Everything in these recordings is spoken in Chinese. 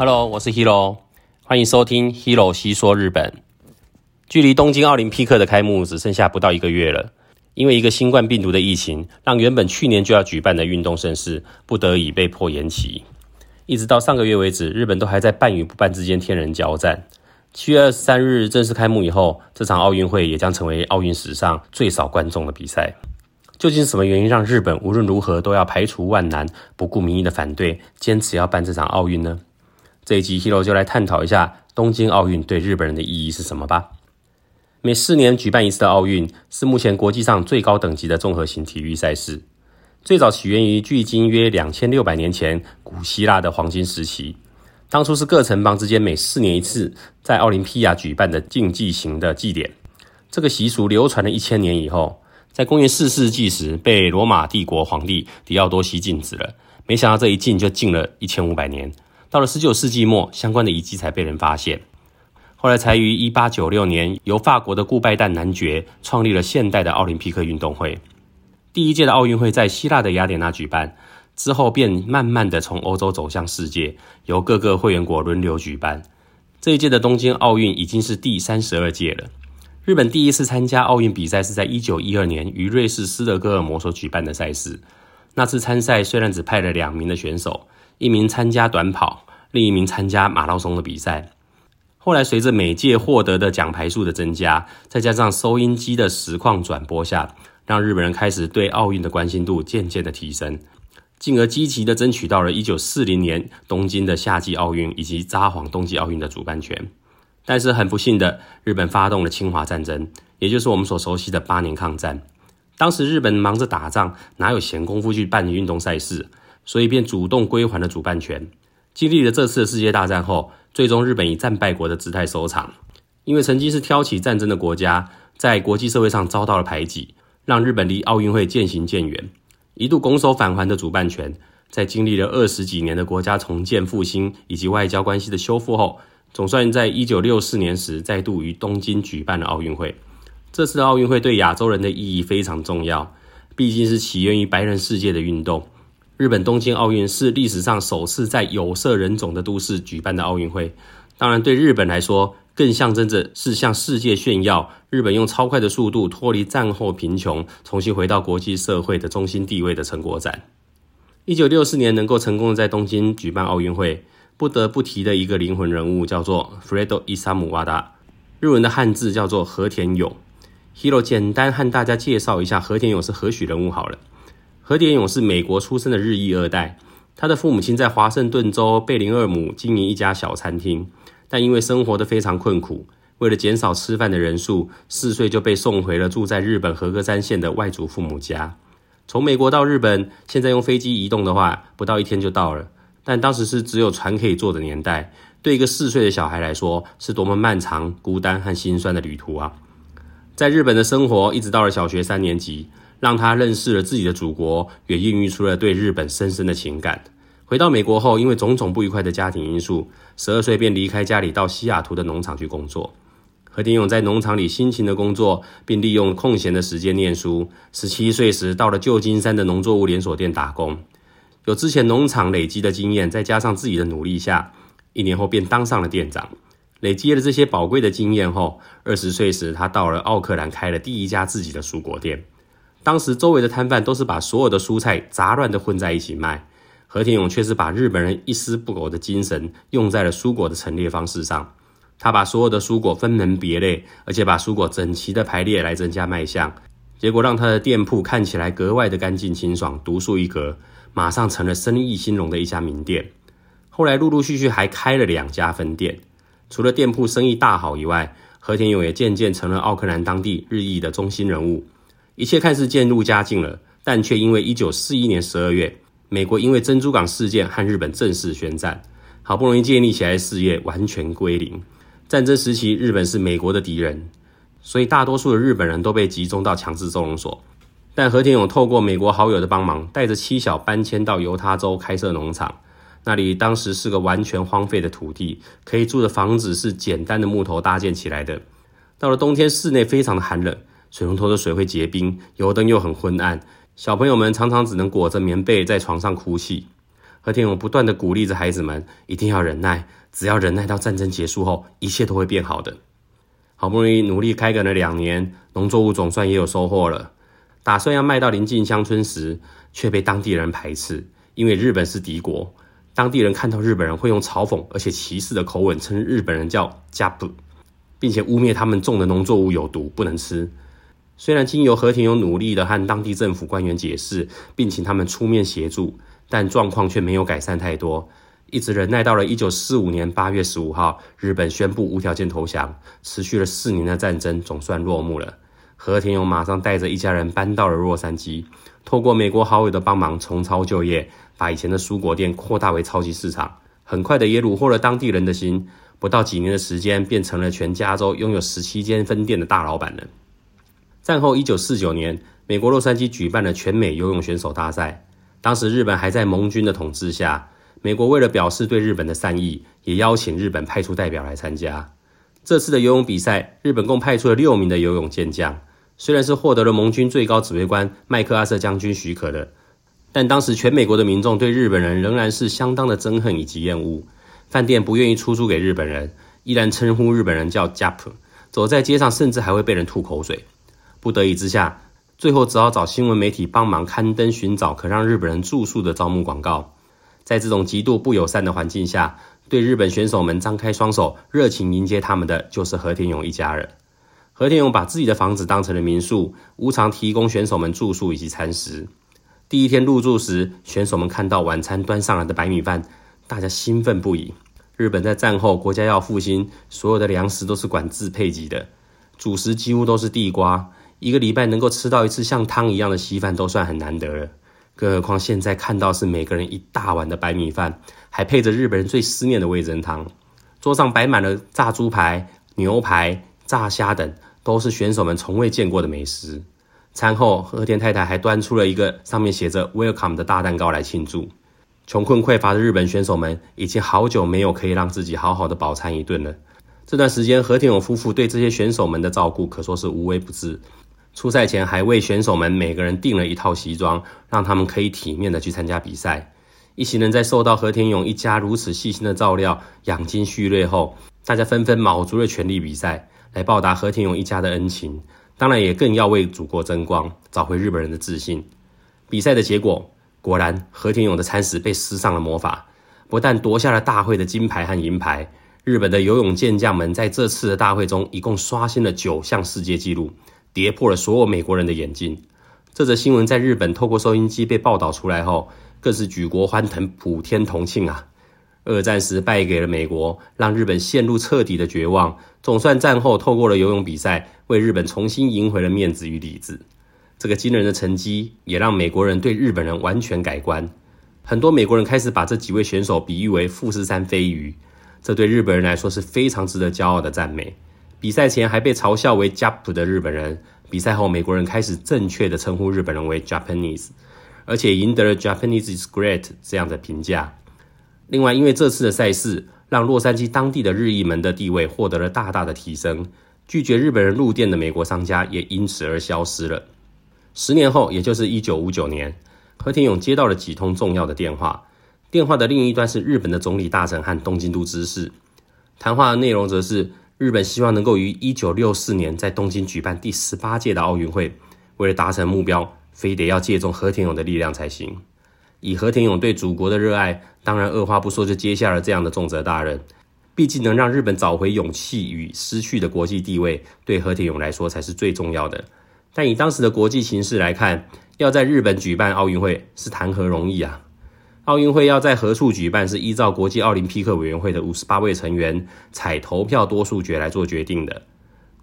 Hello，我是 Hero，欢迎收听 Hero 细说日本。距离东京奥林匹克的开幕只剩下不到一个月了，因为一个新冠病毒的疫情，让原本去年就要举办的运动盛事不得已被迫延期。一直到上个月为止，日本都还在办与不办之间天人交战。七月二十三日正式开幕以后，这场奥运会也将成为奥运史上最少观众的比赛。究竟什么原因让日本无论如何都要排除万难，不顾民意的反对，坚持要办这场奥运呢？这一集 Hero 就来探讨一下东京奥运对日本人的意义是什么吧。每四年举办一次的奥运是目前国际上最高等级的综合型体育赛事，最早起源于距今约两千六百年前古希腊的黄金时期。当初是各城邦之间每四年一次在奥林匹亚举办的竞技型的祭典。这个习俗流传了一千年以后，在公元四世纪时被罗马帝国皇帝狄奥多西禁止了。没想到这一禁就禁了一千五百年。到了十九世纪末，相关的遗迹才被人发现。后来才于一八九六年，由法国的顾拜旦男爵创立了现代的奥林匹克运动会。第一届的奥运会在希腊的雅典娜举办，之后便慢慢的从欧洲走向世界，由各个会员国轮流举办。这一届的东京奥运已经是第三十二届了。日本第一次参加奥运比赛是在一九一二年于瑞士斯德哥尔摩所举办的赛事。那次参赛虽然只派了两名的选手。一名参加短跑，另一名参加马拉松的比赛。后来随着每届获得的奖牌数的增加，再加上收音机的实况转播下，让日本人开始对奥运的关心度渐渐的提升，进而积极的争取到了一九四零年东京的夏季奥运以及札幌冬季奥运的主办权。但是很不幸的，日本发动了侵华战争，也就是我们所熟悉的八年抗战。当时日本忙着打仗，哪有闲工夫去办运动赛事？所以便主动归还了主办权。经历了这次的世界大战后，最终日本以战败国的姿态收场。因为曾经是挑起战争的国家，在国际社会上遭到了排挤，让日本离奥运会渐行渐远。一度拱手返还的主办权，在经历了二十几年的国家重建复兴以及外交关系的修复后，总算在一九六四年时再度于东京举办了奥运会。这次的奥运会对亚洲人的意义非常重要，毕竟是起源于白人世界的运动。日本东京奥运是历史上首次在有色人种的都市举办的奥运会，当然对日本来说，更象征着是向世界炫耀日本用超快的速度脱离战后贫穷，重新回到国际社会的中心地位的成果展。一九六四年能够成功的在东京举办奥运会，不得不提的一个灵魂人物叫做 Fredo Isamu Wada，日文的汉字叫做和田勇。Hiro 简单和大家介绍一下和田勇是何许人物好了。和田勇是美国出生的日裔二代，他的父母亲在华盛顿州贝林厄姆经营一家小餐厅，但因为生活的非常困苦，为了减少吃饭的人数，四岁就被送回了住在日本和歌山县的外祖父母家。从美国到日本，现在用飞机移动的话，不到一天就到了，但当时是只有船可以坐的年代，对一个四岁的小孩来说，是多么漫长、孤单和心酸的旅途啊！在日本的生活，一直到了小学三年级。让他认识了自己的祖国，也孕育出了对日本深深的情感。回到美国后，因为种种不愉快的家庭因素，十二岁便离开家里到西雅图的农场去工作。何田勇在农场里辛勤的工作，并利用空闲的时间念书。十七岁时，到了旧金山的农作物连锁店打工。有之前农场累积的经验，再加上自己的努力下，一年后便当上了店长。累积了这些宝贵的经验后，二十岁时，他到了奥克兰开了第一家自己的蔬果店。当时周围的摊贩都是把所有的蔬菜杂乱的混在一起卖，和田勇却是把日本人一丝不苟的精神用在了蔬果的陈列方式上。他把所有的蔬果分门别类，而且把蔬果整齐的排列来增加卖相，结果让他的店铺看起来格外的干净清爽，独树一格，马上成了生意兴隆的一家名店。后来陆陆续续还开了两家分店，除了店铺生意大好以外，和田勇也渐渐成了奥克兰当地日益的中心人物。一切看似渐入佳境了，但却因为一九四一年十二月，美国因为珍珠港事件和日本正式宣战，好不容易建立起来的事业完全归零。战争时期，日本是美国的敌人，所以大多数的日本人都被集中到强制收容所。但和田勇透过美国好友的帮忙，带着妻小搬迁到犹他州开设农场。那里当时是个完全荒废的土地，可以住的房子是简单的木头搭建起来的。到了冬天，室内非常的寒冷。水龙头的水会结冰，油灯又很昏暗，小朋友们常常只能裹着棉被在床上哭泣。和田勇不断的鼓励着孩子们一定要忍耐，只要忍耐到战争结束后，一切都会变好的。好不容易努力开垦了两年，农作物总算也有收获了。打算要卖到临近乡村时，却被当地人排斥，因为日本是敌国。当地人看到日本人会用嘲讽而且歧视的口吻称日本人叫“加布”，并且污蔑他们种的农作物有毒，不能吃。虽然经由和田勇努力的和当地政府官员解释，并请他们出面协助，但状况却没有改善太多。一直忍耐到了一九四五年八月十五号，日本宣布无条件投降，持续了四年的战争总算落幕了。和田勇马上带着一家人搬到了洛杉矶，透过美国好友的帮忙重操旧业，把以前的蔬果店扩大为超级市场。很快的也虏获了当地人的心，不到几年的时间，变成了全加州拥有十七间分店的大老板了。战后一九四九年，美国洛杉矶举办了全美游泳选手大赛，当时日本还在盟军的统治下。美国为了表示对日本的善意，也邀请日本派出代表来参加这次的游泳比赛。日本共派出了六名的游泳健将，虽然是获得了盟军最高指挥官麦克阿瑟将军许可的，但当时全美国的民众对日本人仍然是相当的憎恨以及厌恶。饭店不愿意出租给日本人，依然称呼日本人叫 Jap。走在街上，甚至还会被人吐口水。不得已之下，最后只好找新闻媒体帮忙刊登寻找可让日本人住宿的招募广告。在这种极度不友善的环境下，对日本选手们张开双手，热情迎接他们的就是和田勇一家人。和田勇把自己的房子当成了民宿，无偿提供选手们住宿以及餐食。第一天入住时，选手们看到晚餐端上来的白米饭，大家兴奋不已。日本在战后国家要复兴，所有的粮食都是管制配给的，主食几乎都是地瓜，一个礼拜能够吃到一次像汤一样的稀饭都算很难得了。更何况现在看到是每个人一大碗的白米饭，还配着日本人最思念的味噌汤，桌上摆满了炸猪排、牛排、炸虾等，都是选手们从未见过的美食。餐后，和田太太还端出了一个上面写着 “Welcome” 的大蛋糕来庆祝。穷困匮乏的日本选手们已经好久没有可以让自己好好的饱餐一顿了。这段时间，和田勇夫妇对这些选手们的照顾可说是无微不至。出赛前还为选手们每个人订了一套西装，让他们可以体面的去参加比赛。一行人在受到和田勇一家如此细心的照料、养精蓄锐后，大家纷纷卯足了全力比赛，来报答和田勇一家的恩情。当然，也更要为祖国争光，找回日本人的自信。比赛的结果果然，和田勇的餐食被施上了魔法，不但夺下了大会的金牌和银牌，日本的游泳健将们在这次的大会中一共刷新了九项世界纪录。跌破了所有美国人的眼镜。这则新闻在日本透过收音机被报道出来后，更是举国欢腾、普天同庆啊！二战时败给了美国，让日本陷入彻底的绝望。总算战后透过了游泳比赛，为日本重新赢回了面子与里子。这个惊人的成绩也让美国人对日本人完全改观。很多美国人开始把这几位选手比喻为富士山飞鱼，这对日本人来说是非常值得骄傲的赞美。比赛前还被嘲笑为 “Jap” 的日本人，比赛后美国人开始正确的称呼日本人为 “Japanese”，而且赢得了 “Japanese is great” 这样的评价。另外，因为这次的赛事让洛杉矶当地的日裔们的地位获得了大大的提升，拒绝日本人入店的美国商家也因此而消失了。十年后，也就是一九五九年，和田勇接到了几通重要的电话，电话的另一端是日本的总理大臣和东京都知事，谈话的内容则是。日本希望能够于一九六四年在东京举办第十八届的奥运会。为了达成目标，非得要借重和田勇的力量才行。以和田勇对祖国的热爱，当然二话不说就接下了这样的重责大任。毕竟能让日本找回勇气与失去的国际地位，对和田勇来说才是最重要的。但以当时的国际形势来看，要在日本举办奥运会是谈何容易啊！奥运会要在何处举办，是依照国际奥林匹克委员会的五十八位成员采投票多数决来做决定的。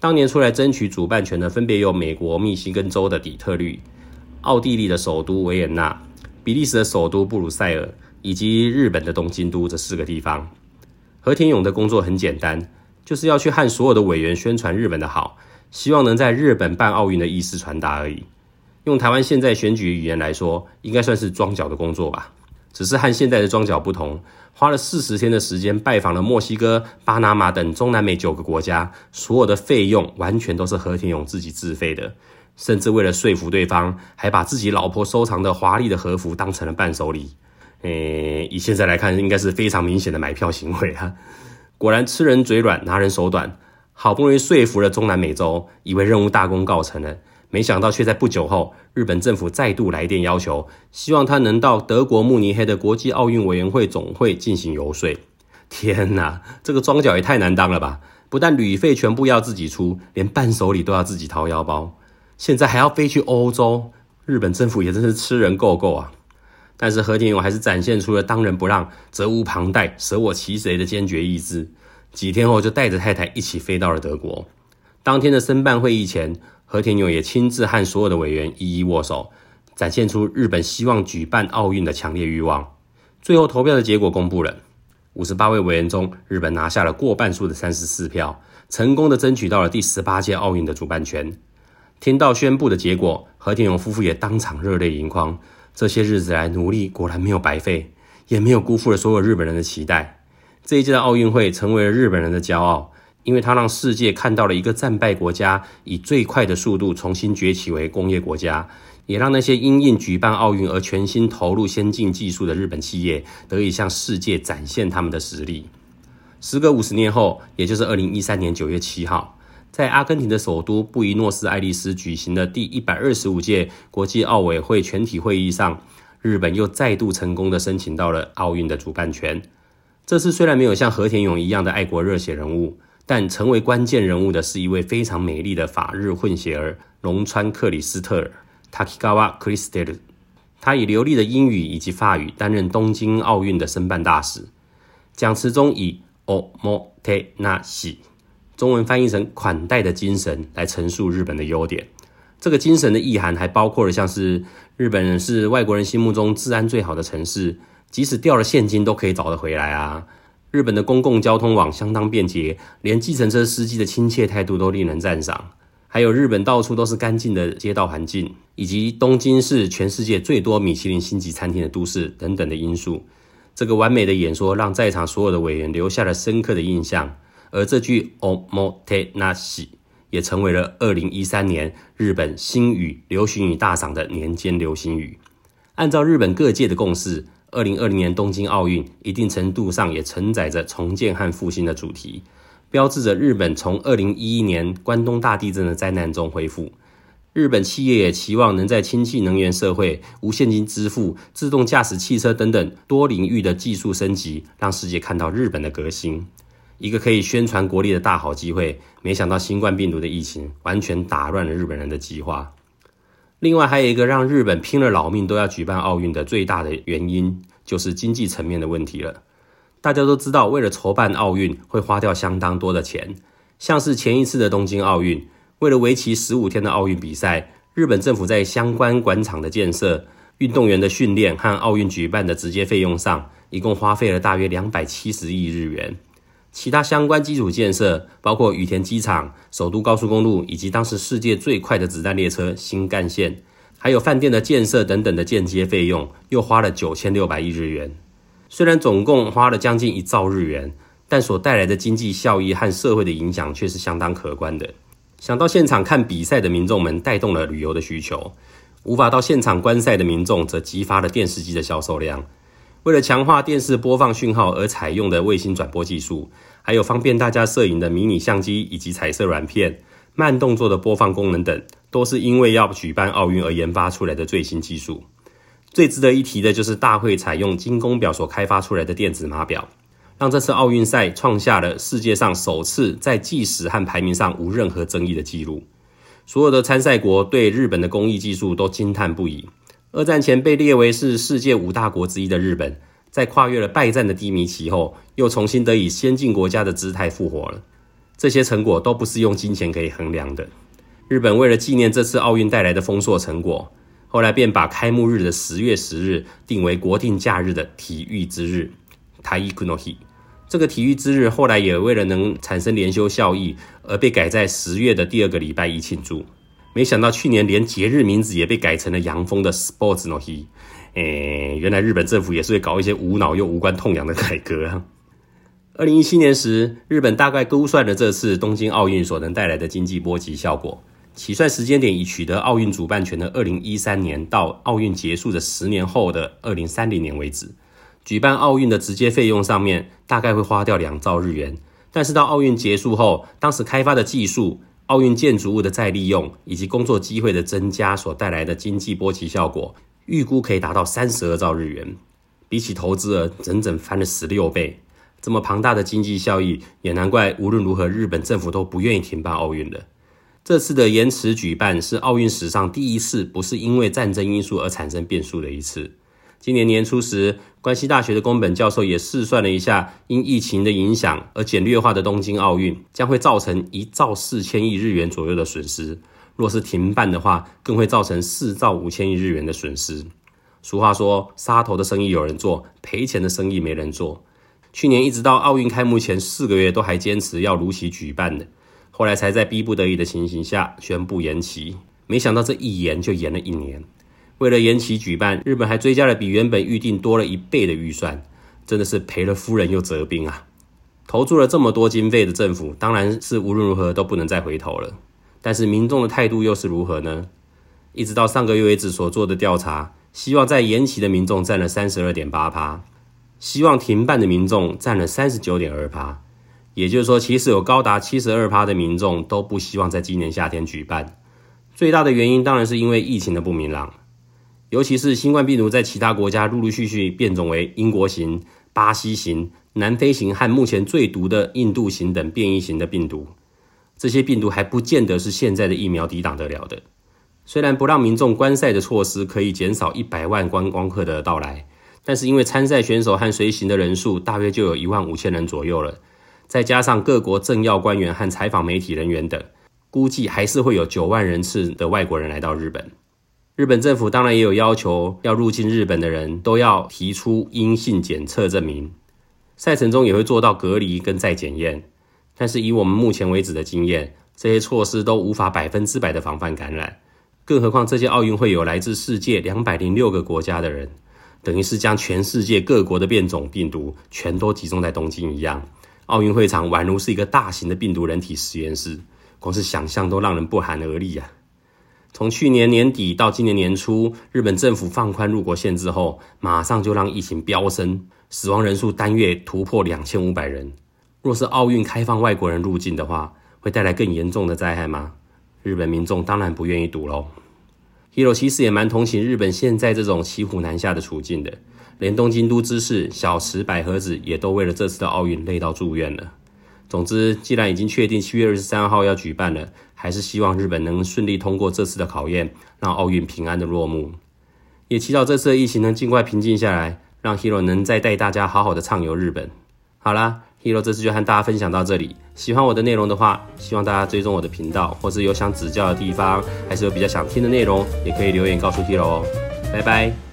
当年出来争取主办权的，分别有美国密西根州的底特律、奥地利的首都维也纳、比利时的首都布鲁塞尔以及日本的东京都这四个地方。和田勇的工作很简单，就是要去和所有的委员宣传日本的好，希望能在日本办奥运的意思传达而已。用台湾现在选举语言来说，应该算是装脚的工作吧。只是和现在的装脚不同，花了四十天的时间拜访了墨西哥、巴拿马等中南美九个国家，所有的费用完全都是何田勇自己自费的，甚至为了说服对方，还把自己老婆收藏的华丽的和服当成了伴手礼。诶，以现在来看，应该是非常明显的买票行为啊。果然吃人嘴软，拿人手短，好不容易说服了中南美洲，以为任务大功告成了。没想到，却在不久后，日本政府再度来电要求，希望他能到德国慕尼黑的国际奥运委员会总会进行游说。天哪，这个庄脚也太难当了吧！不但旅费全部要自己出，连伴手礼都要自己掏腰包，现在还要飞去欧洲，日本政府也真是吃人够够啊！但是何庭勇还是展现出了当仁不让、责无旁贷、舍我其谁的坚决意志。几天后，就带着太太一起飞到了德国。当天的申办会议前。和田勇也亲自和所有的委员一一握手，展现出日本希望举办奥运的强烈欲望。最后投票的结果公布了，五十八位委员中，日本拿下了过半数的三十四票，成功的争取到了第十八届奥运的主办权。听到宣布的结果，和田勇夫妇也当场热泪盈眶。这些日子来努力果然没有白费，也没有辜负了所有日本人的期待。这一届的奥运会成为了日本人的骄傲。因为它让世界看到了一个战败国家以最快的速度重新崛起为工业国家，也让那些因应举办奥运而全心投入先进技术的日本企业得以向世界展现他们的实力。时隔五十年后，也就是二零一三年九月七号，在阿根廷的首都布宜诺斯艾利斯举行的第一百二十五届国际奥委会全体会议上，日本又再度成功的申请到了奥运的主办权。这次虽然没有像和田勇一样的爱国热血人物。但成为关键人物的是一位非常美丽的法日混血儿龙川克里斯特尔 （Takigawa c h r i s t e l 他以流利的英语以及法语担任东京奥运的申办大使。讲词中以 “omotenashi” 中文翻译成“款待的精神”来陈述日本的优点。这个精神的意涵还包括了像是日本人是外国人心目中治安最好的城市，即使掉了现金都可以找得回来啊。日本的公共交通网相当便捷，连计程车司机的亲切态度都令人赞赏。还有日本到处都是干净的街道环境，以及东京是全世界最多米其林星级餐厅的都市等等的因素。这个完美的演说让在场所有的委员留下了深刻的印象。而这句 “omotenashi” 也成为了二零一三年日本新语流行语大赏的年间流行语。按照日本各界的共识。二零二零年东京奥运，一定程度上也承载着重建和复兴的主题，标志着日本从二零一一年关东大地震的灾难中恢复。日本企业也期望能在氢气能源社会、无现金支付、自动驾驶汽车等等多领域的技术升级，让世界看到日本的革新。一个可以宣传国力的大好机会，没想到新冠病毒的疫情完全打乱了日本人的计划。另外还有一个让日本拼了老命都要举办奥运的最大的原因，就是经济层面的问题了。大家都知道，为了筹办奥运会花掉相当多的钱，像是前一次的东京奥运，为了为期十五天的奥运比赛，日本政府在相关馆场的建设、运动员的训练和奥运举办的直接费用上，一共花费了大约两百七十亿日元。其他相关基础建设，包括羽田机场、首都高速公路，以及当时世界最快的子弹列车新干线，还有饭店的建设等等的间接费用，又花了九千六百亿日元。虽然总共花了将近一兆日元，但所带来的经济效益和社会的影响却是相当可观的。想到现场看比赛的民众们带动了旅游的需求，无法到现场观赛的民众则激发了电视机的销售量。为了强化电视播放讯号而采用的卫星转播技术，还有方便大家摄影的迷你相机以及彩色软片、慢动作的播放功能等，都是因为要举办奥运而研发出来的最新技术。最值得一提的就是大会采用精工表所开发出来的电子码表，让这次奥运赛创下了世界上首次在计时和排名上无任何争议的记录。所有的参赛国对日本的工艺技术都惊叹不已。二战前被列为是世界五大国之一的日本，在跨越了败战的低迷期后，又重新得以先进国家的姿态复活了。这些成果都不是用金钱可以衡量的。日本为了纪念这次奥运带来的丰硕成果，后来便把开幕日的十月十日定为国定假日的体育之日 （Taikunohi）。这个体育之日后来也为了能产生连休效益，而被改在十月的第二个礼拜一庆祝。没想到去年连节日名字也被改成了洋风的 Sports No He，诶，原来日本政府也是会搞一些无脑又无关痛痒的改革啊！二零一七年时，日本大概估算了这次东京奥运所能带来的经济波及效果，起算时间点以取得奥运主办权的二零一三年到奥运结束的十年后的二零三零年为止，举办奥运的直接费用上面大概会花掉两兆日元，但是到奥运结束后，当时开发的技术、奥运建筑物的再利用以及工作机会的增加所带来的经济波及效果，预估可以达到三十二兆日元，比起投资额整整翻了十六倍。这么庞大的经济效益，也难怪无论如何日本政府都不愿意停办奥运了。这次的延迟举办是奥运史上第一次不是因为战争因素而产生变数的一次。今年年初时，关西大学的宫本教授也试算了一下，因疫情的影响而简略化的东京奥运将会造成一兆四千亿日元左右的损失。若是停办的话，更会造成四兆五千亿日元的损失。俗话说，杀头的生意有人做，赔钱的生意没人做。去年一直到奥运开幕前四个月，都还坚持要如期举办的。后来才在逼不得已的情形下宣布延期，没想到这一延就延了一年。为了延期举办，日本还追加了比原本预定多了一倍的预算，真的是赔了夫人又折兵啊！投注了这么多经费的政府，当然是无论如何都不能再回头了。但是民众的态度又是如何呢？一直到上个月为止所做的调查，希望在延期的民众占了三十二点八趴，希望停办的民众占了三十九点二趴。也就是说，其实有高达七十二趴的民众都不希望在今年夏天举办。最大的原因当然是因为疫情的不明朗，尤其是新冠病毒在其他国家陆陆续续变种为英国型、巴西型、南非型和目前最毒的印度型等变异型的病毒。这些病毒还不见得是现在的疫苗抵挡得了的。虽然不让民众观赛的措施可以减少一百万观光客的到来，但是因为参赛选手和随行的人数大约就有一万五千人左右了。再加上各国政要官员和采访媒体人员等，估计还是会有九万人次的外国人来到日本。日本政府当然也有要求，要入境日本的人都要提出阴性检测证明，赛程中也会做到隔离跟再检验。但是以我们目前为止的经验，这些措施都无法百分之百的防范感染，更何况这些奥运会有来自世界两百零六个国家的人，等于是将全世界各国的变种病毒全都集中在东京一样。奥运会场宛如是一个大型的病毒人体实验室，光是想象都让人不寒而栗啊！从去年年底到今年年初，日本政府放宽入国限制后，马上就让疫情飙升，死亡人数单月突破两千五百人。若是奥运开放外国人入境的话，会带来更严重的灾害吗？日本民众当然不愿意赌喽。Hero 其实也蛮同情日本现在这种骑虎难下的处境的。连东京都知事小池百合子也都为了这次的奥运累到住院了。总之，既然已经确定七月二十三号要举办了，还是希望日本能顺利通过这次的考验，让奥运平安的落幕。也祈祷这次的疫情能尽快平静下来，让 Hero 能再带大家好好的畅游日本。好啦 h e r o 这次就和大家分享到这里。喜欢我的内容的话，希望大家追踪我的频道，或是有想指教的地方，还是有比较想听的内容，也可以留言告诉 Hero 哦。拜拜。